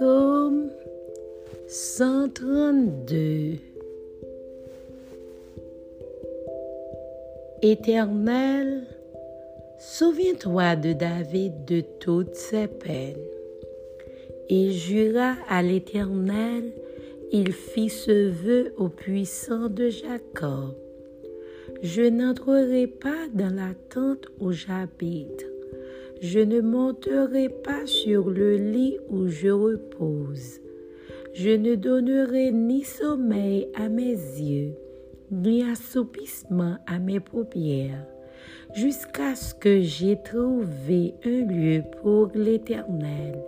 Psaume 132 Éternel, souviens-toi de David de toutes ses peines. Il jura à l'Éternel, il fit ce vœu au puissant de Jacob. Je n'entrerai pas dans la tente où j'habite je ne monterai pas sur le lit où je repose. Je ne donnerai ni sommeil à mes yeux, ni assoupissement à mes paupières, jusqu'à ce que j'aie trouvé un lieu pour l'Éternel,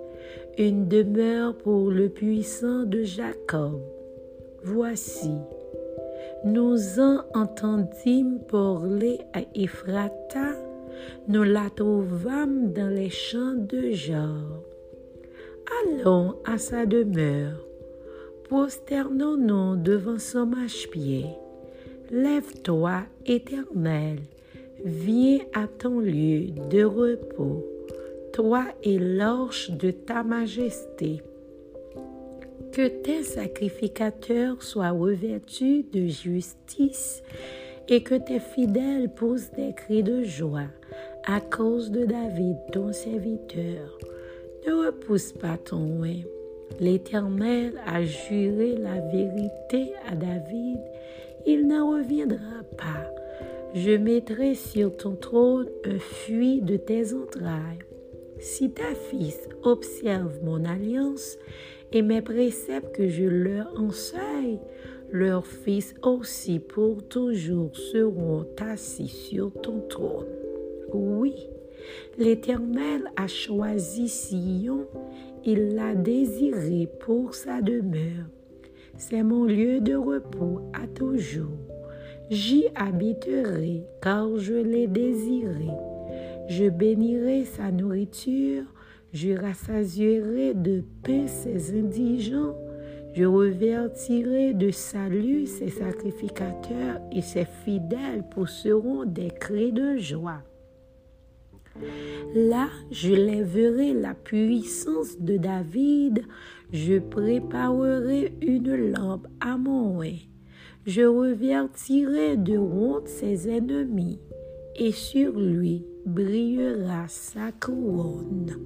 une demeure pour le puissant de Jacob. Voici, nous en entendîmes parler à Ephrata, nous la trouvâmes dans les champs de Jor. Allons à sa demeure, prosternons-nous devant son marchepied. Lève-toi, Éternel, viens à ton lieu de repos, toi et l'orche de ta majesté. Que tes sacrificateurs soient revêtus de justice et que tes fidèles poussent des cris de joie à cause de David, ton serviteur. Ne repousse pas ton oeil. L'Éternel a juré la vérité à David, il n'en reviendra pas. Je mettrai sur ton trône un fuit de tes entrailles. Si ta fils observe mon alliance et mes préceptes que je leur enseigne, leurs fils aussi pour toujours seront assis sur ton trône. Oui, l'Éternel a choisi Sion, il l'a désiré pour sa demeure. C'est mon lieu de repos à toujours. J'y habiterai car je l'ai désiré. Je bénirai sa nourriture, je rassasierai de paix ses indigents je revertirai de salut ses sacrificateurs et ses fidèles pousseront des cris de joie. Là, je lèverai la puissance de David, je préparerai une lampe à mon oeil, je revertirai de honte ses ennemis, et sur lui brillera sa couronne.